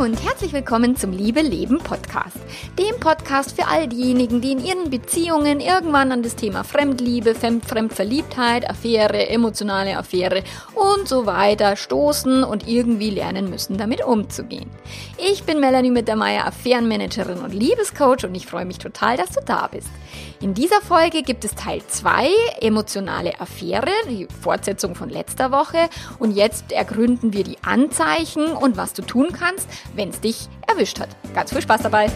und herzlich willkommen zum Liebe Leben Podcast. Dem Podcast für all diejenigen, die in ihren Beziehungen irgendwann an das Thema Fremdliebe, Fremd Fremdverliebtheit, Affäre, emotionale Affäre und so weiter stoßen und irgendwie lernen müssen, damit umzugehen. Ich bin Melanie Mittermeier, Affärenmanagerin und Liebescoach und ich freue mich total, dass du da bist. In dieser Folge gibt es Teil 2, emotionale Affäre, die Fortsetzung von letzter Woche und jetzt ergründen wir die Anzeichen und was du tun kannst, wenn es dich erwischt hat. Ganz viel Spaß dabei!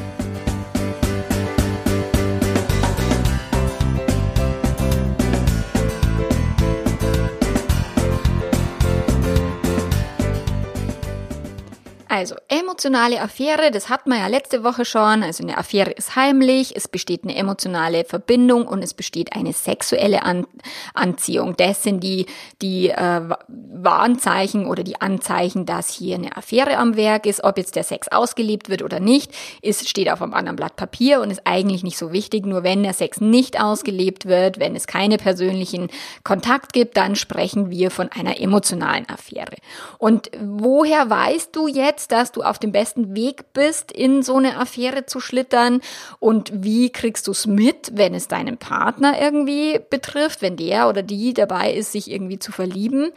Also, emotionale Affäre, das hat man ja letzte Woche schon. Also, eine Affäre ist heimlich, es besteht eine emotionale Verbindung und es besteht eine sexuelle An Anziehung. Das sind die, die äh, Warnzeichen oder die Anzeichen, dass hier eine Affäre am Werk ist. Ob jetzt der Sex ausgelebt wird oder nicht, ist, steht auf einem anderen Blatt Papier und ist eigentlich nicht so wichtig. Nur wenn der Sex nicht ausgelebt wird, wenn es keine persönlichen Kontakt gibt, dann sprechen wir von einer emotionalen Affäre. Und woher weißt du jetzt, jetzt, dass du auf dem besten Weg bist, in so eine Affäre zu schlittern? Und wie kriegst du es mit, wenn es deinen Partner irgendwie betrifft, wenn der oder die dabei ist, sich irgendwie zu verlieben?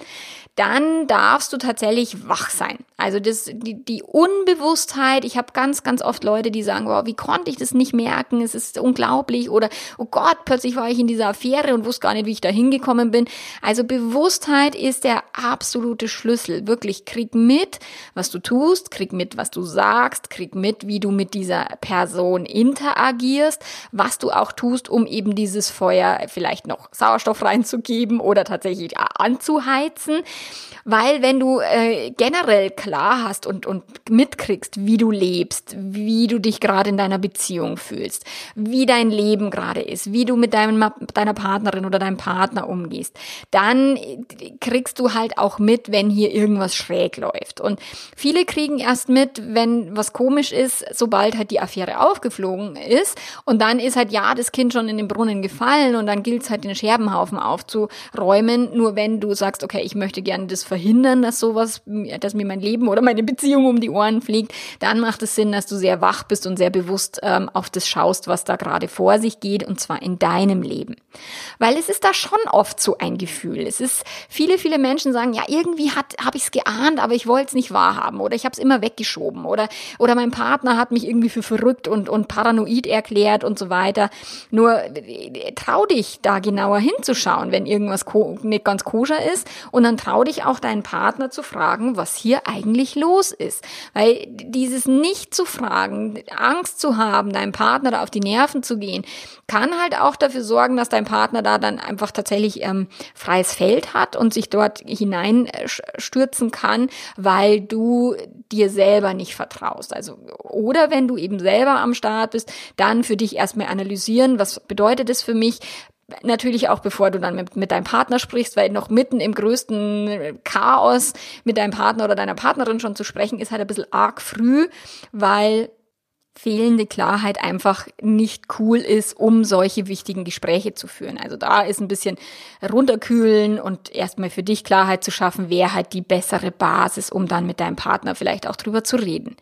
Dann darfst du tatsächlich wach sein. Also das, die, die Unbewusstheit, ich habe ganz, ganz oft Leute, die sagen, wow, wie konnte ich das nicht merken? Es ist unglaublich. Oder, oh Gott, plötzlich war ich in dieser Affäre und wusste gar nicht, wie ich da hingekommen bin. Also Bewusstheit ist der absolute Schlüssel. Wirklich, krieg mit, was du tust, krieg mit, was du sagst, krieg mit, wie du mit dieser Person interagierst, was du auch tust, um eben dieses Feuer vielleicht noch Sauerstoff reinzugeben oder tatsächlich anzuheizen. Weil wenn du äh, generell klar hast und, und mitkriegst, wie du lebst, wie du dich gerade in deiner Beziehung fühlst, wie dein Leben gerade ist, wie du mit deinem, deiner Partnerin oder deinem Partner umgehst, dann kriegst du halt auch mit, wenn hier irgendwas schräg läuft. Und viele kriegen erst mit, wenn was komisch ist, sobald halt die Affäre aufgeflogen ist. Und dann ist halt ja das Kind schon in den Brunnen gefallen und dann gilt es halt den Scherbenhaufen aufzuräumen. Nur wenn du sagst, okay, ich möchte gerne das verhindern, dass sowas, dass mir mein Leben oder meine Beziehung um die Ohren fliegt, dann macht es Sinn, dass du sehr wach bist und sehr bewusst ähm, auf das schaust, was da gerade vor sich geht und zwar in deinem Leben. Weil es ist da schon oft so ein Gefühl. Es ist, viele, viele Menschen sagen, ja, irgendwie habe ich es geahnt, aber ich wollte es nicht wahrhaben oder ich habe es immer weggeschoben oder, oder mein Partner hat mich irgendwie für verrückt und, und paranoid erklärt und so weiter. Nur äh, trau dich da genauer hinzuschauen, wenn irgendwas nicht ganz koscher ist und dann trau dich auch deinen Partner zu fragen, was hier eigentlich los ist. Weil dieses nicht zu fragen, Angst zu haben, deinem Partner da auf die Nerven zu gehen, kann halt auch dafür sorgen, dass dein Partner da dann einfach tatsächlich ähm, freies Feld hat und sich dort hineinstürzen kann, weil du dir selber nicht vertraust. Also, oder wenn du eben selber am Start bist, dann für dich erstmal analysieren, was bedeutet es für mich? Natürlich auch bevor du dann mit, mit deinem Partner sprichst, weil noch mitten im größten Chaos mit deinem Partner oder deiner Partnerin schon zu sprechen, ist halt ein bisschen arg früh, weil fehlende Klarheit einfach nicht cool ist, um solche wichtigen Gespräche zu führen. Also da ist ein bisschen runterkühlen und erstmal für dich Klarheit zu schaffen, wäre halt die bessere Basis, um dann mit deinem Partner vielleicht auch drüber zu reden.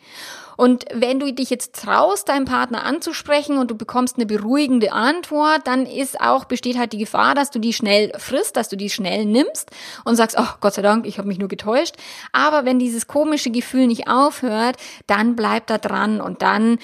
Und wenn du dich jetzt traust, deinen Partner anzusprechen und du bekommst eine beruhigende Antwort, dann ist auch, besteht halt die Gefahr, dass du die schnell frisst, dass du die schnell nimmst und sagst, oh Gott sei Dank, ich habe mich nur getäuscht. Aber wenn dieses komische Gefühl nicht aufhört, dann bleib da dran und dann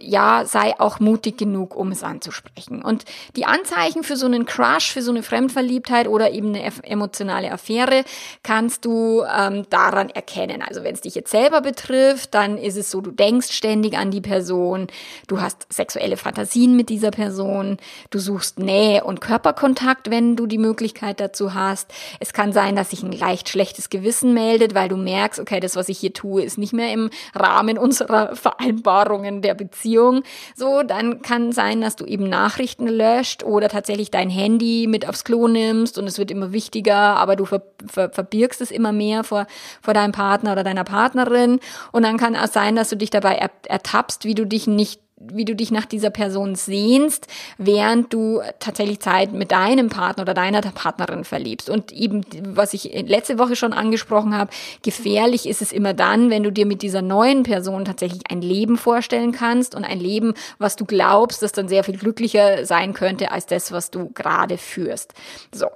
ja, sei auch mutig genug, um es anzusprechen. Und die Anzeichen für so einen Crush, für so eine Fremdverliebtheit oder eben eine emotionale Affäre kannst du ähm, daran erkennen. Also wenn es dich jetzt selber betrifft, dann ist es so, du denkst ständig an die Person, du hast sexuelle Fantasien mit dieser Person, du suchst Nähe und Körperkontakt, wenn du die Möglichkeit dazu hast. Es kann sein, dass sich ein leicht schlechtes Gewissen meldet, weil du merkst, okay, das, was ich hier tue, ist nicht mehr im Rahmen unserer Vereinbarungen der Beziehung Beziehung, so, dann kann sein, dass du eben Nachrichten löscht oder tatsächlich dein Handy mit aufs Klo nimmst und es wird immer wichtiger, aber du ver, ver, verbirgst es immer mehr vor, vor deinem Partner oder deiner Partnerin. Und dann kann auch sein, dass du dich dabei ertappst, wie du dich nicht wie du dich nach dieser Person sehnst, während du tatsächlich Zeit mit deinem Partner oder deiner Partnerin verliebst. Und eben, was ich letzte Woche schon angesprochen habe, gefährlich ist es immer dann, wenn du dir mit dieser neuen Person tatsächlich ein Leben vorstellen kannst und ein Leben, was du glaubst, das dann sehr viel glücklicher sein könnte als das, was du gerade führst. So.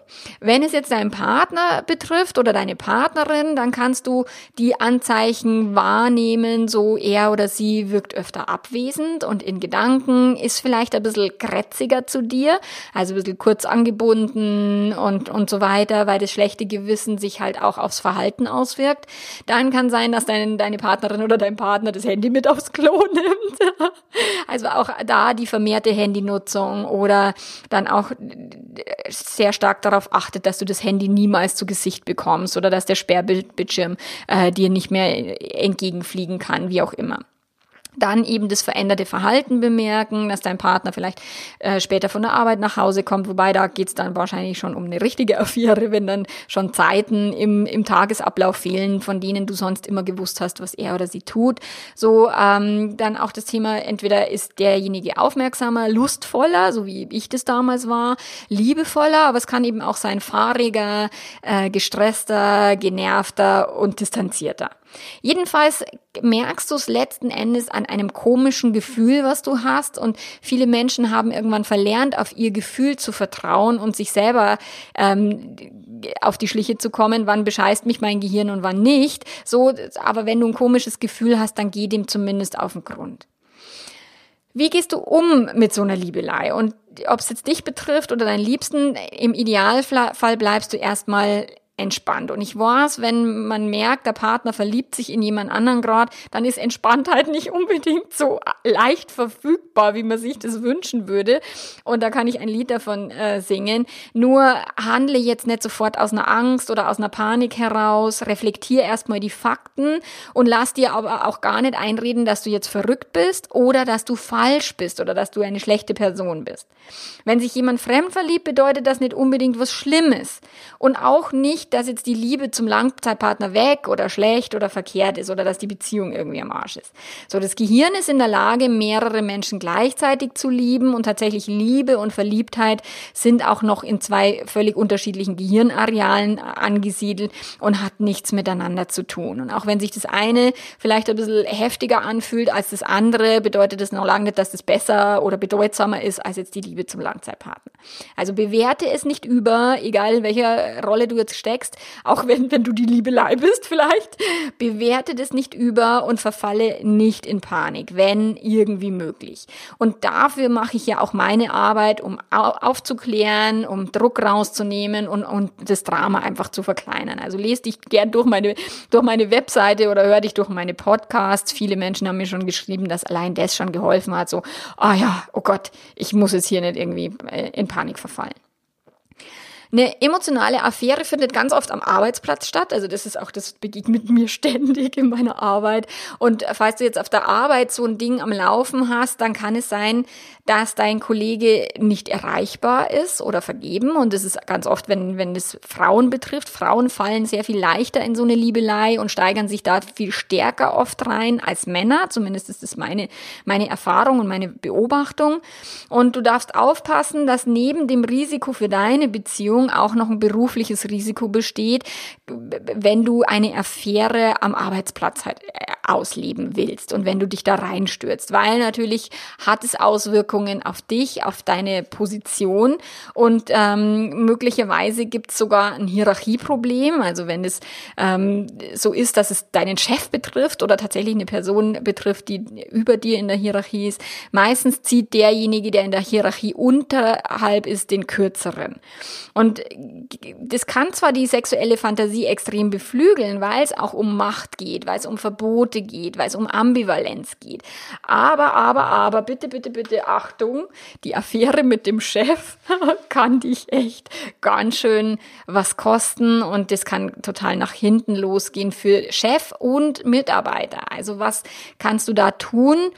Wenn es jetzt deinen Partner betrifft oder deine Partnerin, dann kannst du die Anzeichen wahrnehmen, so er oder sie wirkt öfter abwesend und in Gedanken ist vielleicht ein bisschen krätziger zu dir, also ein bisschen kurz angebunden und, und so weiter, weil das schlechte Gewissen sich halt auch aufs Verhalten auswirkt. Dann kann sein, dass dein, deine Partnerin oder dein Partner das Handy mit aufs Klo nimmt. also auch da die vermehrte Handynutzung oder dann auch sehr stark darauf achtet, dass du das Handy niemals zu Gesicht bekommst oder dass der Sperrbildschirm äh, dir nicht mehr entgegenfliegen kann, wie auch immer dann eben das veränderte Verhalten bemerken, dass dein Partner vielleicht äh, später von der Arbeit nach Hause kommt, wobei da geht's dann wahrscheinlich schon um eine richtige Affäre, wenn dann schon Zeiten im, im Tagesablauf fehlen, von denen du sonst immer gewusst hast, was er oder sie tut. So ähm, dann auch das Thema, entweder ist derjenige aufmerksamer, lustvoller, so wie ich das damals war, liebevoller, aber es kann eben auch sein fahriger, äh, gestresster, genervter und distanzierter. Jedenfalls merkst du es letzten Endes an einem komischen Gefühl, was du hast. Und viele Menschen haben irgendwann verlernt, auf ihr Gefühl zu vertrauen und sich selber ähm, auf die Schliche zu kommen, wann bescheißt mich mein Gehirn und wann nicht. So, aber wenn du ein komisches Gefühl hast, dann geh dem zumindest auf den Grund. Wie gehst du um mit so einer Liebelei? Und ob es jetzt dich betrifft oder deinen Liebsten, im Idealfall bleibst du erstmal entspannt. Und ich weiß, wenn man merkt, der Partner verliebt sich in jemand anderen gerade, dann ist Entspanntheit nicht unbedingt so leicht verfügbar, wie man sich das wünschen würde. Und da kann ich ein Lied davon äh, singen. Nur handle jetzt nicht sofort aus einer Angst oder aus einer Panik heraus. Reflektier erstmal die Fakten und lass dir aber auch gar nicht einreden, dass du jetzt verrückt bist oder dass du falsch bist oder dass du eine schlechte Person bist. Wenn sich jemand fremd verliebt, bedeutet das nicht unbedingt was Schlimmes. Und auch nicht, dass jetzt die Liebe zum Langzeitpartner weg oder schlecht oder verkehrt ist oder dass die Beziehung irgendwie am Arsch ist. So, das Gehirn ist in der Lage, mehrere Menschen gleichzeitig zu lieben und tatsächlich Liebe und Verliebtheit sind auch noch in zwei völlig unterschiedlichen Gehirnarealen angesiedelt und hat nichts miteinander zu tun. Und auch wenn sich das eine vielleicht ein bisschen heftiger anfühlt als das andere, bedeutet das noch lange nicht, dass das besser oder bedeutsamer ist als jetzt die Liebe zum Langzeitpartner. Also bewerte es nicht über, egal welcher Rolle du jetzt steckst, steckst, auch wenn, wenn du die Liebelei bist vielleicht, bewerte das nicht über und verfalle nicht in Panik, wenn irgendwie möglich. Und dafür mache ich ja auch meine Arbeit, um aufzuklären, um Druck rauszunehmen und, und das Drama einfach zu verkleinern. Also lese dich gern durch meine, durch meine Webseite oder hör dich durch meine Podcasts. Viele Menschen haben mir schon geschrieben, dass allein das schon geholfen hat. So, ah oh ja, oh Gott, ich muss jetzt hier nicht irgendwie äh, in Panik verfallen. Eine emotionale Affäre findet ganz oft am Arbeitsplatz statt. Also das ist auch, das begegnet mir ständig in meiner Arbeit. Und falls du jetzt auf der Arbeit so ein Ding am Laufen hast, dann kann es sein, dass dein Kollege nicht erreichbar ist oder vergeben. Und das ist ganz oft, wenn, wenn es Frauen betrifft. Frauen fallen sehr viel leichter in so eine Liebelei und steigern sich da viel stärker oft rein als Männer. Zumindest ist das meine, meine Erfahrung und meine Beobachtung. Und du darfst aufpassen, dass neben dem Risiko für deine Beziehung auch noch ein berufliches Risiko besteht, wenn du eine Affäre am Arbeitsplatz halt äh, ausleben willst und wenn du dich da reinstürzt, weil natürlich hat es Auswirkungen auf dich, auf deine Position und ähm, möglicherweise gibt es sogar ein Hierarchieproblem, also wenn es ähm, so ist, dass es deinen Chef betrifft oder tatsächlich eine Person betrifft, die über dir in der Hierarchie ist, meistens zieht derjenige, der in der Hierarchie unterhalb ist, den kürzeren. Und das kann zwar die sexuelle Fantasie extrem beflügeln, weil es auch um Macht geht, weil es um Verbote Seite geht, weil es um Ambivalenz geht. Aber, aber, aber, bitte, bitte, bitte, Achtung, die Affäre mit dem Chef kann dich echt ganz schön was kosten und das kann total nach hinten losgehen für Chef und Mitarbeiter. Also was kannst du da tun?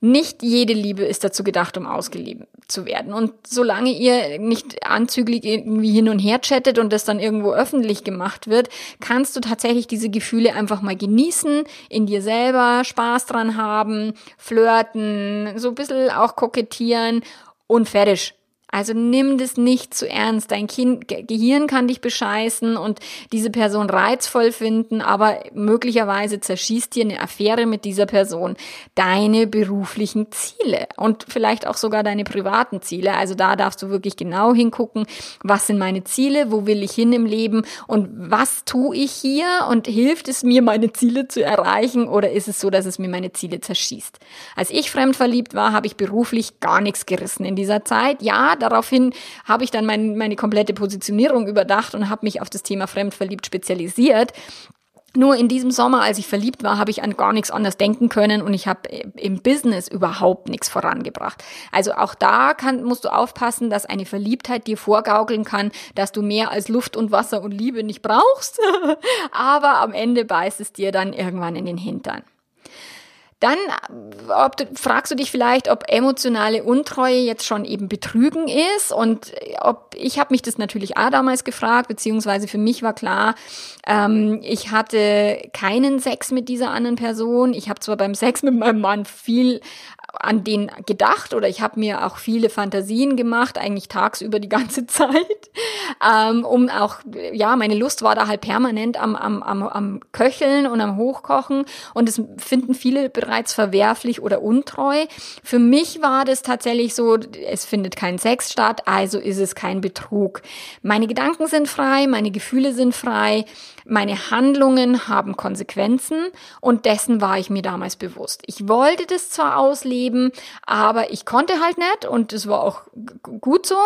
Nicht jede Liebe ist dazu gedacht, um ausgeliebt zu werden. Und solange ihr nicht anzüglich irgendwie hin und her chattet und das dann irgendwo öffentlich gemacht wird, kannst du tatsächlich diese Gefühle einfach mal genießen, in dir selber Spaß dran haben, flirten, so ein bisschen auch kokettieren und fertig. Also nimm das nicht zu ernst. Dein kind, Gehirn kann dich bescheißen und diese Person reizvoll finden, aber möglicherweise zerschießt dir eine Affäre mit dieser Person deine beruflichen Ziele und vielleicht auch sogar deine privaten Ziele. Also da darfst du wirklich genau hingucken, was sind meine Ziele, wo will ich hin im Leben und was tue ich hier und hilft es mir, meine Ziele zu erreichen oder ist es so, dass es mir meine Ziele zerschießt? Als ich fremdverliebt war, habe ich beruflich gar nichts gerissen in dieser Zeit. Ja, daraufhin habe ich dann mein, meine komplette Positionierung überdacht und habe mich auf das Thema Fremdverliebt spezialisiert. Nur in diesem Sommer, als ich verliebt war, habe ich an gar nichts anderes denken können und ich habe im Business überhaupt nichts vorangebracht. Also auch da kann, musst du aufpassen, dass eine Verliebtheit dir vorgaukeln kann, dass du mehr als Luft und Wasser und Liebe nicht brauchst. Aber am Ende beißt es dir dann irgendwann in den Hintern. Dann ob fragst du dich vielleicht, ob emotionale Untreue jetzt schon eben Betrügen ist und ob ich habe mich das natürlich auch damals gefragt, beziehungsweise für mich war klar, ähm, ich hatte keinen Sex mit dieser anderen Person. Ich habe zwar beim Sex mit meinem Mann viel an den gedacht oder ich habe mir auch viele Fantasien gemacht, eigentlich tagsüber die ganze Zeit, ähm, um auch, ja, meine Lust war da halt permanent am, am, am, am Köcheln und am Hochkochen und das finden viele bereits verwerflich oder untreu. Für mich war das tatsächlich so, es findet kein Sex statt, also ist es kein Betrug. Meine Gedanken sind frei, meine Gefühle sind frei, meine Handlungen haben Konsequenzen und dessen war ich mir damals bewusst. Ich wollte das zwar ausleben, aber ich konnte halt nicht und es war auch gut so.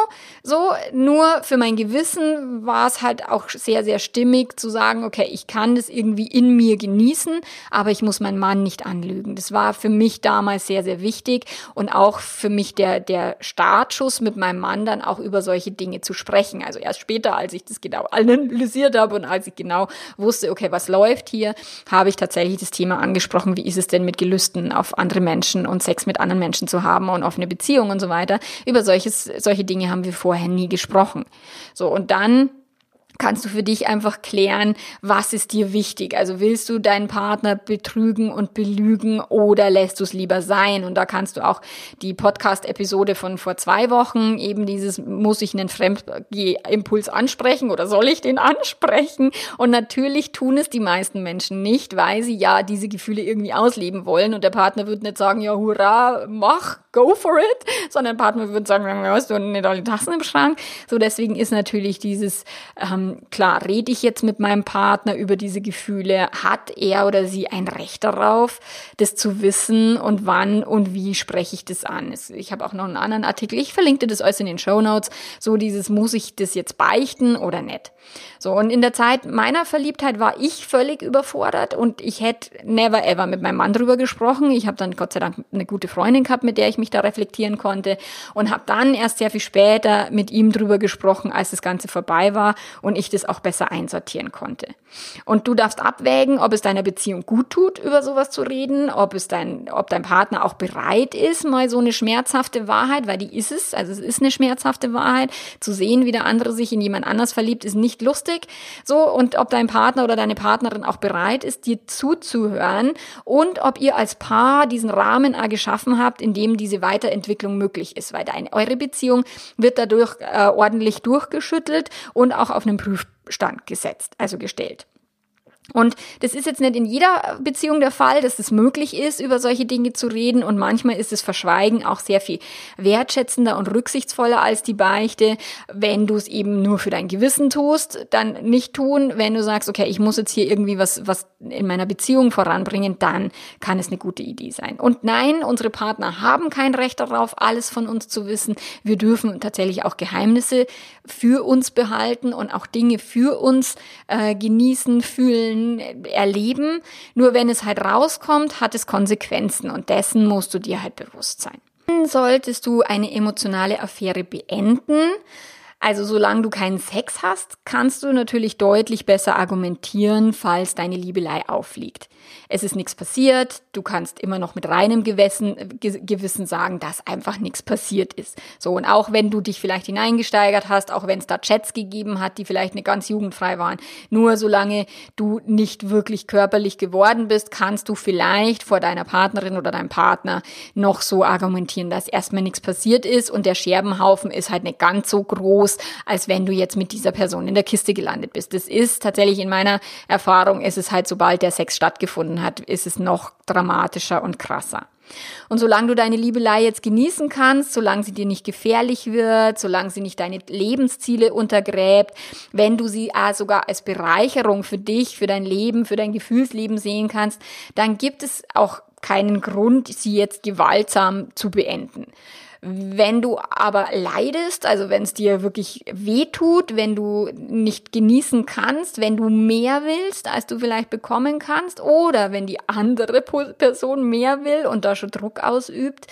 So, nur für mein Gewissen war es halt auch sehr, sehr stimmig zu sagen, okay, ich kann das irgendwie in mir genießen, aber ich muss meinen Mann nicht anlügen. Das war für mich damals sehr, sehr wichtig und auch für mich der, der Startschuss mit meinem Mann dann auch über solche Dinge zu sprechen. Also erst später, als ich das genau analysiert habe und als ich genau wusste, okay, was läuft hier, habe ich tatsächlich das Thema angesprochen, wie ist es denn mit Gelüsten auf andere Menschen und Sex mit anderen Menschen zu haben und offene Beziehungen und so weiter. Über solches, solche Dinge haben wir vorher nie gesprochen. So, und dann kannst du für dich einfach klären, was ist dir wichtig. Also willst du deinen Partner betrügen und belügen oder lässt du es lieber sein? Und da kannst du auch die Podcast-Episode von vor zwei Wochen, eben dieses, muss ich einen Fremdimpuls ansprechen oder soll ich den ansprechen? Und natürlich tun es die meisten Menschen nicht, weil sie ja diese Gefühle irgendwie ausleben wollen und der Partner wird nicht sagen, ja, hurra, mach, go for it, sondern der Partner wird sagen, ja, hast du nicht alle Tassen im Schrank? So, deswegen ist natürlich dieses, ähm, klar, rede ich jetzt mit meinem Partner über diese Gefühle? Hat er oder sie ein Recht darauf, das zu wissen und wann und wie spreche ich das an? Ich habe auch noch einen anderen Artikel, ich verlinke das alles in den Show Notes, so dieses, muss ich das jetzt beichten oder nicht? So, und in der Zeit meiner Verliebtheit war ich völlig überfordert und ich hätte never ever mit meinem Mann drüber gesprochen. Ich habe dann Gott sei Dank eine gute Freundin gehabt, mit der ich mich da reflektieren konnte und habe dann erst sehr viel später mit ihm drüber gesprochen, als das Ganze vorbei war und ich das auch besser einsortieren konnte. Und du darfst abwägen, ob es deiner Beziehung gut tut, über sowas zu reden, ob es dein, ob dein Partner auch bereit ist, mal so eine schmerzhafte Wahrheit, weil die ist es, also es ist eine schmerzhafte Wahrheit, zu sehen, wie der andere sich in jemand anders verliebt, ist nicht lustig. So, und ob dein Partner oder deine Partnerin auch bereit ist, dir zuzuhören und ob ihr als Paar diesen Rahmen geschaffen habt, in dem diese Weiterentwicklung möglich ist, weil deine, eure Beziehung wird dadurch äh, ordentlich durchgeschüttelt und auch auf einem Prüfstand gesetzt, also gestellt. Und das ist jetzt nicht in jeder Beziehung der Fall, dass es möglich ist, über solche Dinge zu reden. Und manchmal ist das Verschweigen auch sehr viel wertschätzender und rücksichtsvoller als die Beichte. Wenn du es eben nur für dein Gewissen tust, dann nicht tun. Wenn du sagst, okay, ich muss jetzt hier irgendwie was, was in meiner Beziehung voranbringen, dann kann es eine gute Idee sein. Und nein, unsere Partner haben kein Recht darauf, alles von uns zu wissen. Wir dürfen tatsächlich auch Geheimnisse für uns behalten und auch Dinge für uns äh, genießen, fühlen, erleben. Nur wenn es halt rauskommt, hat es Konsequenzen und dessen musst du dir halt bewusst sein. Solltest du eine emotionale Affäre beenden, Also solange du keinen Sex hast, kannst du natürlich deutlich besser argumentieren, falls deine Liebelei auffliegt. Es ist nichts passiert, du kannst immer noch mit reinem Gewissen, Gewissen sagen, dass einfach nichts passiert ist. So, und auch wenn du dich vielleicht hineingesteigert hast, auch wenn es da Chats gegeben hat, die vielleicht nicht ganz jugendfrei waren, nur solange du nicht wirklich körperlich geworden bist, kannst du vielleicht vor deiner Partnerin oder deinem Partner noch so argumentieren, dass erstmal nichts passiert ist und der Scherbenhaufen ist halt nicht ganz so groß, als wenn du jetzt mit dieser Person in der Kiste gelandet bist. Das ist tatsächlich in meiner Erfahrung, ist es halt, sobald der Sex stattgefunden hat, ist es noch dramatischer und krasser. Und solange du deine Liebelei jetzt genießen kannst, solange sie dir nicht gefährlich wird, solange sie nicht deine Lebensziele untergräbt, wenn du sie äh, sogar als Bereicherung für dich, für dein Leben, für dein Gefühlsleben sehen kannst, dann gibt es auch keinen Grund, sie jetzt gewaltsam zu beenden. Wenn du aber leidest, also wenn es dir wirklich weh tut, wenn du nicht genießen kannst, wenn du mehr willst, als du vielleicht bekommen kannst, oder wenn die andere Person mehr will und da schon Druck ausübt,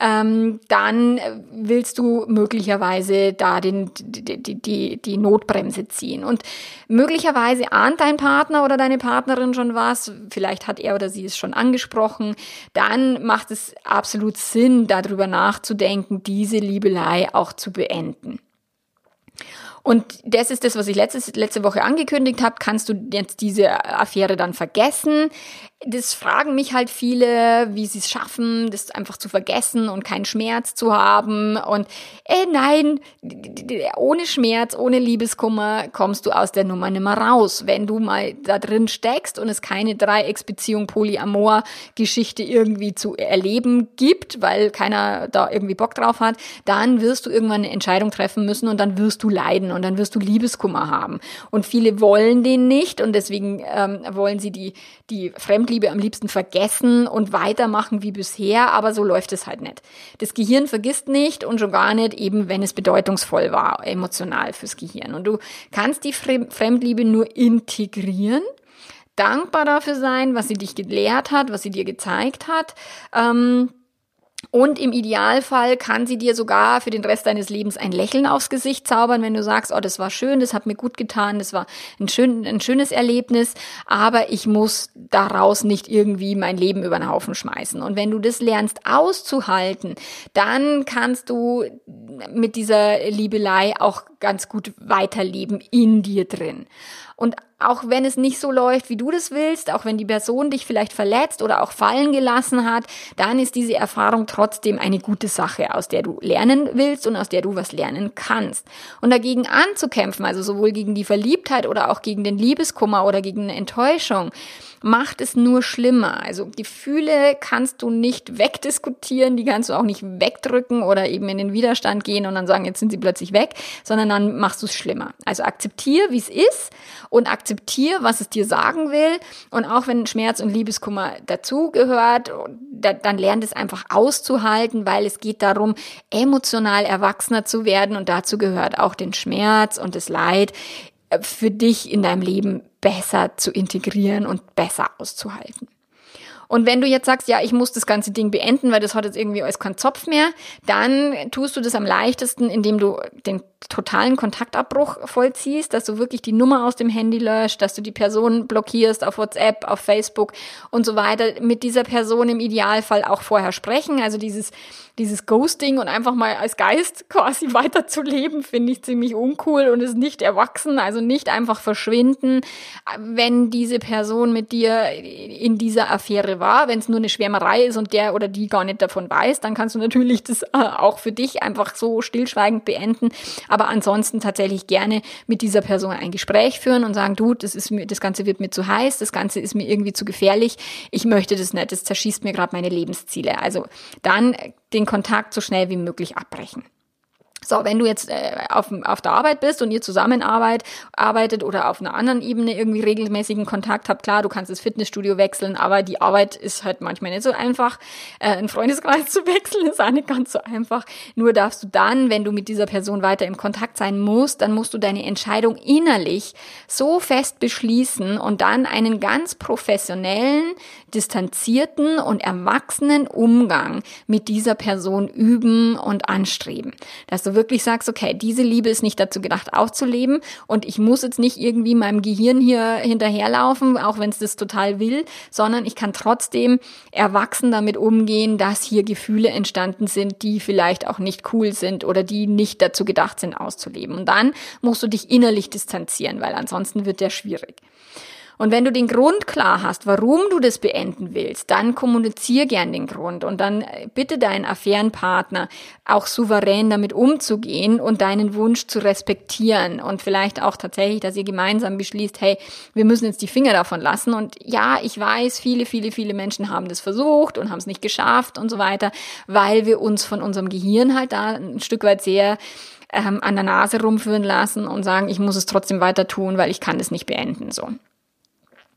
ähm, dann willst du möglicherweise da den, die, die, die Notbremse ziehen. Und möglicherweise ahnt dein Partner oder deine Partnerin schon was, vielleicht hat er oder sie es schon angesprochen, dann macht es absolut Sinn, darüber nachzudenken, nachdenken, diese Liebelei auch zu beenden. Und das ist das, was ich letztes, letzte Woche angekündigt habe. Kannst du jetzt diese Affäre dann vergessen? Das fragen mich halt viele, wie sie es schaffen, das einfach zu vergessen und keinen Schmerz zu haben. Und äh, nein, ohne Schmerz, ohne Liebeskummer kommst du aus der Nummer nimmer raus. Wenn du mal da drin steckst und es keine Dreiecksbeziehung, Polyamor-Geschichte irgendwie zu erleben gibt, weil keiner da irgendwie Bock drauf hat, dann wirst du irgendwann eine Entscheidung treffen müssen und dann wirst du leiden und dann wirst du Liebeskummer haben. Und viele wollen den nicht und deswegen ähm, wollen sie die, die Fremdliebe Liebe am liebsten vergessen und weitermachen wie bisher, aber so läuft es halt nicht. Das Gehirn vergisst nicht und schon gar nicht eben, wenn es bedeutungsvoll war, emotional fürs Gehirn. Und du kannst die Fremdliebe nur integrieren dankbar dafür sein, was sie dich gelehrt hat, was sie dir gezeigt hat. Ähm, und im Idealfall kann sie dir sogar für den Rest deines Lebens ein Lächeln aufs Gesicht zaubern, wenn du sagst, oh, das war schön, das hat mir gut getan, das war ein, schön, ein schönes Erlebnis, aber ich muss daraus nicht irgendwie mein Leben über den Haufen schmeißen. Und wenn du das lernst auszuhalten, dann kannst du mit dieser Liebelei auch ganz gut weiterleben in dir drin. Und auch wenn es nicht so läuft, wie du das willst, auch wenn die Person dich vielleicht verletzt oder auch fallen gelassen hat, dann ist diese Erfahrung trotzdem eine gute Sache, aus der du lernen willst und aus der du was lernen kannst. Und dagegen anzukämpfen, also sowohl gegen die Verliebtheit oder auch gegen den Liebeskummer oder gegen eine Enttäuschung, macht es nur schlimmer. Also Gefühle kannst du nicht wegdiskutieren, die kannst du auch nicht wegdrücken oder eben in den Widerstand gehen und dann sagen, jetzt sind sie plötzlich weg, sondern dann machst du es schlimmer. Also akzeptier, wie es ist und akzeptier, was es dir sagen will. Und auch wenn Schmerz und Liebeskummer dazugehört, dann lernt es einfach auszuhalten, weil es geht darum, emotional erwachsener zu werden und dazu gehört auch den Schmerz und das Leid äh, für dich in deinem Leben besser zu integrieren und besser auszuhalten. Und wenn du jetzt sagst, ja, ich muss das ganze Ding beenden, weil das hat jetzt irgendwie alles keinen Zopf mehr, dann tust du das am leichtesten, indem du den totalen Kontaktabbruch vollziehst, dass du wirklich die Nummer aus dem Handy löscht, dass du die Person blockierst auf WhatsApp, auf Facebook und so weiter. Mit dieser Person im Idealfall auch vorher sprechen. Also dieses, dieses Ghosting und einfach mal als Geist quasi weiterzuleben, finde ich ziemlich uncool und ist nicht erwachsen. Also nicht einfach verschwinden, wenn diese Person mit dir in dieser Affäre war. Wenn es nur eine Schwärmerei ist und der oder die gar nicht davon weiß, dann kannst du natürlich das äh, auch für dich einfach so stillschweigend beenden. Aber ansonsten tatsächlich gerne mit dieser Person ein Gespräch führen und sagen, du, das ist mir, das Ganze wird mir zu heiß, das Ganze ist mir irgendwie zu gefährlich, ich möchte das nicht, das zerschießt mir gerade meine Lebensziele. Also dann den Kontakt so schnell wie möglich abbrechen. So, wenn du jetzt äh, auf, auf der Arbeit bist und ihr zusammenarbeitet arbeitet oder auf einer anderen Ebene irgendwie regelmäßigen Kontakt habt, klar, du kannst das Fitnessstudio wechseln, aber die Arbeit ist halt manchmal nicht so einfach. Äh, einen Freundeskreis zu wechseln ist auch nicht ganz so einfach. Nur darfst du dann, wenn du mit dieser Person weiter im Kontakt sein musst, dann musst du deine Entscheidung innerlich so fest beschließen und dann einen ganz professionellen, distanzierten und erwachsenen Umgang mit dieser Person üben und anstreben. Dass du wirklich sagst, okay, diese Liebe ist nicht dazu gedacht, aufzuleben und ich muss jetzt nicht irgendwie meinem Gehirn hier hinterherlaufen, auch wenn es das total will, sondern ich kann trotzdem erwachsen damit umgehen, dass hier Gefühle entstanden sind, die vielleicht auch nicht cool sind oder die nicht dazu gedacht sind, auszuleben. Und dann musst du dich innerlich distanzieren, weil ansonsten wird der schwierig. Und wenn du den Grund klar hast, warum du das beenden willst, dann kommunizier gern den Grund und dann äh, bitte deinen Affärenpartner auch souverän damit umzugehen und deinen Wunsch zu respektieren und vielleicht auch tatsächlich, dass ihr gemeinsam beschließt, hey, wir müssen jetzt die Finger davon lassen. Und ja, ich weiß, viele, viele, viele Menschen haben das versucht und haben es nicht geschafft und so weiter, weil wir uns von unserem Gehirn halt da ein Stück weit sehr ähm, an der Nase rumführen lassen und sagen, ich muss es trotzdem weiter tun, weil ich kann das nicht beenden, so.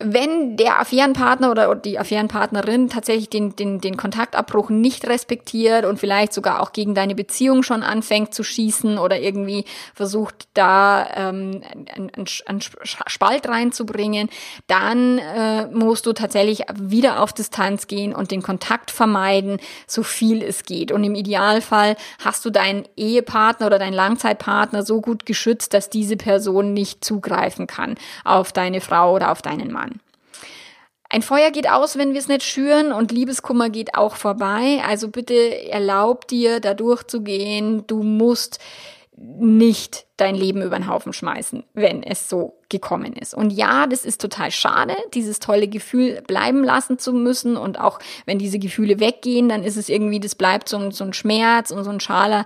Wenn der Affärenpartner oder die Affärenpartnerin tatsächlich den, den, den Kontaktabbruch nicht respektiert und vielleicht sogar auch gegen deine Beziehung schon anfängt zu schießen oder irgendwie versucht, da ähm, einen, einen Spalt reinzubringen, dann äh, musst du tatsächlich wieder auf Distanz gehen und den Kontakt vermeiden, so viel es geht. Und im Idealfall hast du deinen Ehepartner oder deinen Langzeitpartner so gut geschützt, dass diese Person nicht zugreifen kann auf deine Frau oder auf deinen Mann. Ein Feuer geht aus, wenn wir es nicht schüren und Liebeskummer geht auch vorbei. Also bitte erlaub dir, da durchzugehen. Du musst nicht dein Leben über den Haufen schmeißen, wenn es so gekommen ist. Und ja, das ist total schade, dieses tolle Gefühl bleiben lassen zu müssen. Und auch wenn diese Gefühle weggehen, dann ist es irgendwie, das bleibt so ein, so ein Schmerz und so ein schaler,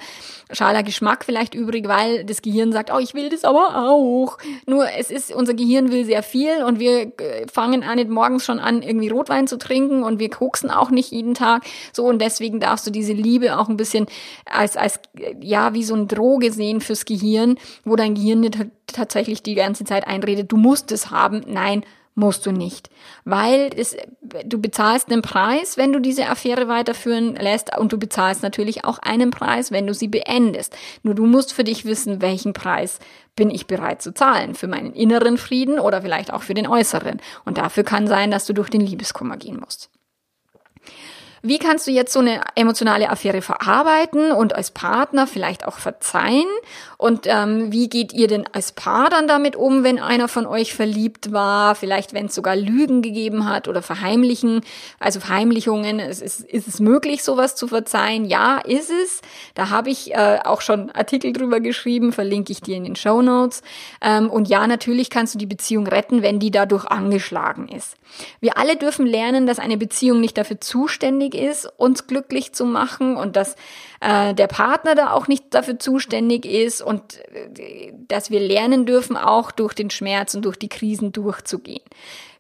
schaler Geschmack vielleicht übrig, weil das Gehirn sagt, oh, ich will das aber auch. Nur es ist, unser Gehirn will sehr viel und wir äh, fangen an, nicht morgens schon an, irgendwie Rotwein zu trinken und wir koksen auch nicht jeden Tag. So und deswegen darfst du diese Liebe auch ein bisschen als, als, ja, wie so ein Droge sehen fürs Gehirn, wo dein Gehirn nicht tatsächlich die ganze Zeit einredet, du musst es haben. Nein, musst du nicht. Weil es, du bezahlst einen Preis, wenn du diese Affäre weiterführen lässt und du bezahlst natürlich auch einen Preis, wenn du sie beendest. Nur du musst für dich wissen, welchen Preis bin ich bereit zu zahlen. Für meinen inneren Frieden oder vielleicht auch für den äußeren. Und dafür kann sein, dass du durch den Liebeskummer gehen musst. Wie kannst du jetzt so eine emotionale Affäre verarbeiten und als Partner vielleicht auch verzeihen? Und ähm, wie geht ihr denn als Paar dann damit um, wenn einer von euch verliebt war? Vielleicht, wenn es sogar Lügen gegeben hat oder Verheimlichen, also Verheimlichungen. Ist, ist, ist es möglich, sowas zu verzeihen? Ja, ist es. Da habe ich äh, auch schon Artikel drüber geschrieben, verlinke ich dir in den Show Notes. Ähm, und ja, natürlich kannst du die Beziehung retten, wenn die dadurch angeschlagen ist. Wir alle dürfen lernen, dass eine Beziehung nicht dafür zuständig ist, uns glücklich zu machen und dass äh, der Partner da auch nicht dafür zuständig ist und äh, dass wir lernen dürfen, auch durch den Schmerz und durch die Krisen durchzugehen.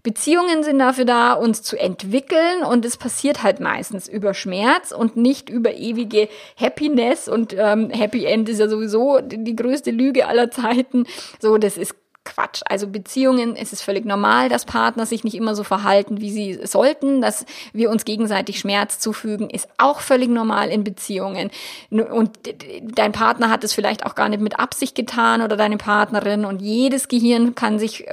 Beziehungen sind dafür da, uns zu entwickeln und es passiert halt meistens über Schmerz und nicht über ewige Happiness und ähm, Happy End ist ja sowieso die größte Lüge aller Zeiten. So, das ist Quatsch. Also Beziehungen, es ist völlig normal, dass Partner sich nicht immer so verhalten, wie sie sollten, dass wir uns gegenseitig Schmerz zufügen, ist auch völlig normal in Beziehungen. Und dein Partner hat es vielleicht auch gar nicht mit Absicht getan oder deine Partnerin und jedes Gehirn kann sich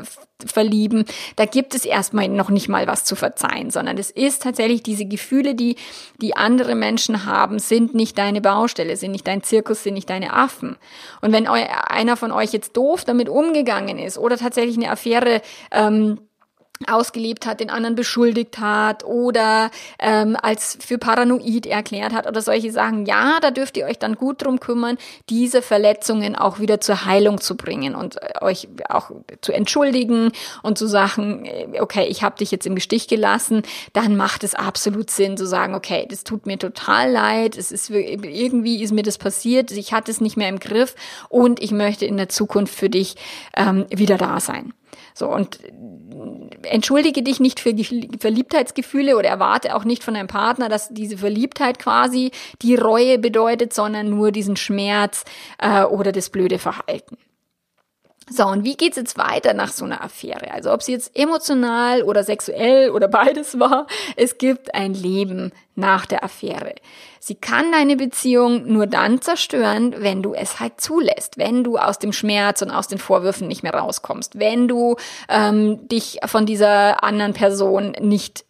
verlieben, da gibt es erstmal noch nicht mal was zu verzeihen, sondern es ist tatsächlich diese Gefühle, die, die andere Menschen haben, sind nicht deine Baustelle, sind nicht dein Zirkus, sind nicht deine Affen. Und wenn einer von euch jetzt doof damit umgegangen ist oder tatsächlich eine Affäre ähm, ausgelebt hat, den anderen beschuldigt hat oder ähm, als für paranoid erklärt hat oder solche Sachen. Ja, da dürft ihr euch dann gut drum kümmern, diese Verletzungen auch wieder zur Heilung zu bringen und äh, euch auch zu entschuldigen und zu sagen, äh, okay, ich habe dich jetzt im Stich gelassen, dann macht es absolut Sinn zu sagen, okay, das tut mir total leid, es ist irgendwie ist mir das passiert, ich hatte es nicht mehr im Griff und ich möchte in der Zukunft für dich ähm, wieder da sein. So, und entschuldige dich nicht für Verliebtheitsgefühle oder erwarte auch nicht von deinem Partner, dass diese Verliebtheit quasi die Reue bedeutet, sondern nur diesen Schmerz äh, oder das blöde Verhalten. So, und wie geht's jetzt weiter nach so einer Affäre? Also ob sie jetzt emotional oder sexuell oder beides war, es gibt ein Leben nach der Affäre. Sie kann deine Beziehung nur dann zerstören, wenn du es halt zulässt, wenn du aus dem Schmerz und aus den Vorwürfen nicht mehr rauskommst, wenn du ähm, dich von dieser anderen Person nicht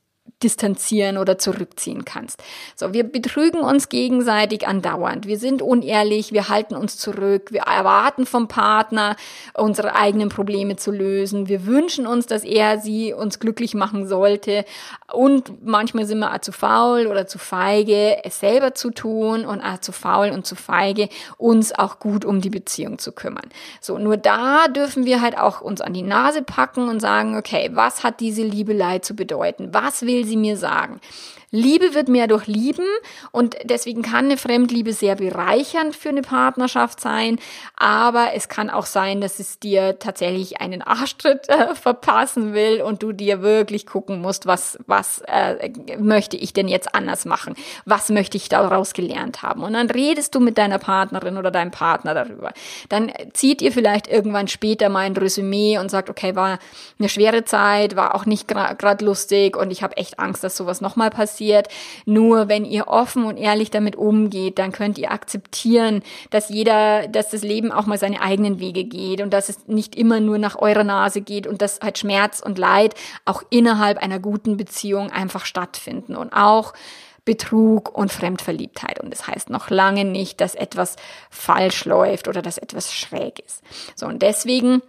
distanzieren oder zurückziehen kannst. So, wir betrügen uns gegenseitig andauernd. Wir sind unehrlich, wir halten uns zurück, wir erwarten vom Partner, unsere eigenen Probleme zu lösen. Wir wünschen uns, dass er sie uns glücklich machen sollte. Und manchmal sind wir zu faul oder zu feige, es selber zu tun und zu faul und zu feige, uns auch gut um die Beziehung zu kümmern. So, nur da dürfen wir halt auch uns an die Nase packen und sagen, okay, was hat diese Liebelei zu bedeuten? Was will sie mir sagen? Liebe wird mehr durch Lieben und deswegen kann eine Fremdliebe sehr bereichernd für eine Partnerschaft sein, aber es kann auch sein, dass es dir tatsächlich einen Arschtritt äh, verpassen will und du dir wirklich gucken musst, was, was äh, möchte ich denn jetzt anders machen? Was möchte ich daraus gelernt haben? Und dann redest du mit deiner Partnerin oder deinem Partner darüber. Dann zieht ihr vielleicht irgendwann später mal ein Resümee und sagt, okay, war eine schwere Zeit, war auch nicht gerade lustig und ich habe echt Angst, dass sowas nochmal passiert passiert. Nur wenn ihr offen und ehrlich damit umgeht, dann könnt ihr akzeptieren, dass jeder, dass das Leben auch mal seine eigenen Wege geht und dass es nicht immer nur nach eurer Nase geht und dass halt Schmerz und Leid auch innerhalb einer guten Beziehung einfach stattfinden und auch Betrug und Fremdverliebtheit. Und das heißt noch lange nicht, dass etwas falsch läuft oder dass etwas schräg ist. So, und deswegen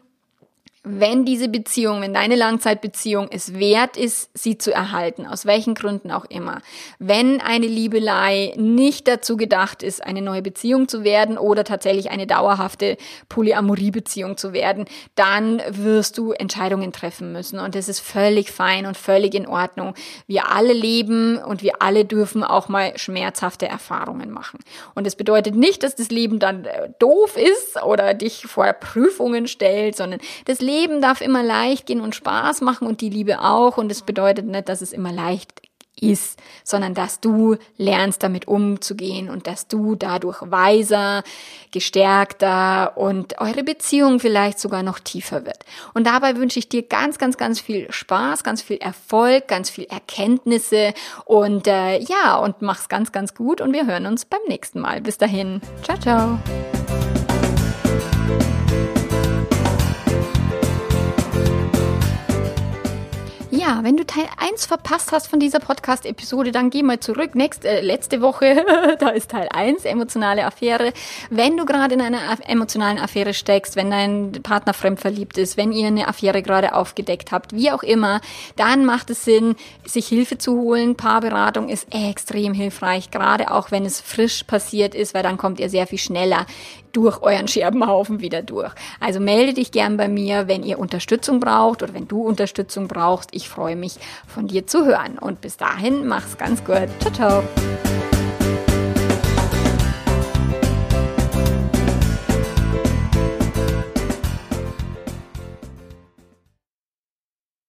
wenn diese Beziehung, wenn deine Langzeitbeziehung es wert ist, sie zu erhalten, aus welchen Gründen auch immer, wenn eine Liebelei nicht dazu gedacht ist, eine neue Beziehung zu werden oder tatsächlich eine dauerhafte Polyamoriebeziehung zu werden, dann wirst du Entscheidungen treffen müssen und das ist völlig fein und völlig in Ordnung. Wir alle leben und wir alle dürfen auch mal schmerzhafte Erfahrungen machen. Und das bedeutet nicht, dass das Leben dann äh, doof ist oder dich vor Prüfungen stellt, sondern das Leben Leben darf immer leicht gehen und Spaß machen und die Liebe auch. Und es bedeutet nicht, dass es immer leicht ist, sondern dass du lernst damit umzugehen und dass du dadurch weiser, gestärkter und eure Beziehung vielleicht sogar noch tiefer wird. Und dabei wünsche ich dir ganz, ganz, ganz viel Spaß, ganz viel Erfolg, ganz viel Erkenntnisse und äh, ja, und mach's ganz, ganz gut und wir hören uns beim nächsten Mal. Bis dahin. Ciao, ciao. Ja, wenn du Teil 1 verpasst hast von dieser Podcast-Episode, dann geh mal zurück. Nächste, äh, letzte Woche, da ist Teil 1, emotionale Affäre. Wenn du gerade in einer emotionalen Affäre steckst, wenn dein Partner fremd verliebt ist, wenn ihr eine Affäre gerade aufgedeckt habt, wie auch immer, dann macht es Sinn, sich Hilfe zu holen. Paarberatung ist extrem hilfreich, gerade auch wenn es frisch passiert ist, weil dann kommt ihr sehr viel schneller durch euren Scherbenhaufen wieder durch. Also melde dich gern bei mir, wenn ihr Unterstützung braucht oder wenn du Unterstützung brauchst. Ich freue mich von dir zu hören. Und bis dahin, mach's ganz gut. Ciao, ciao.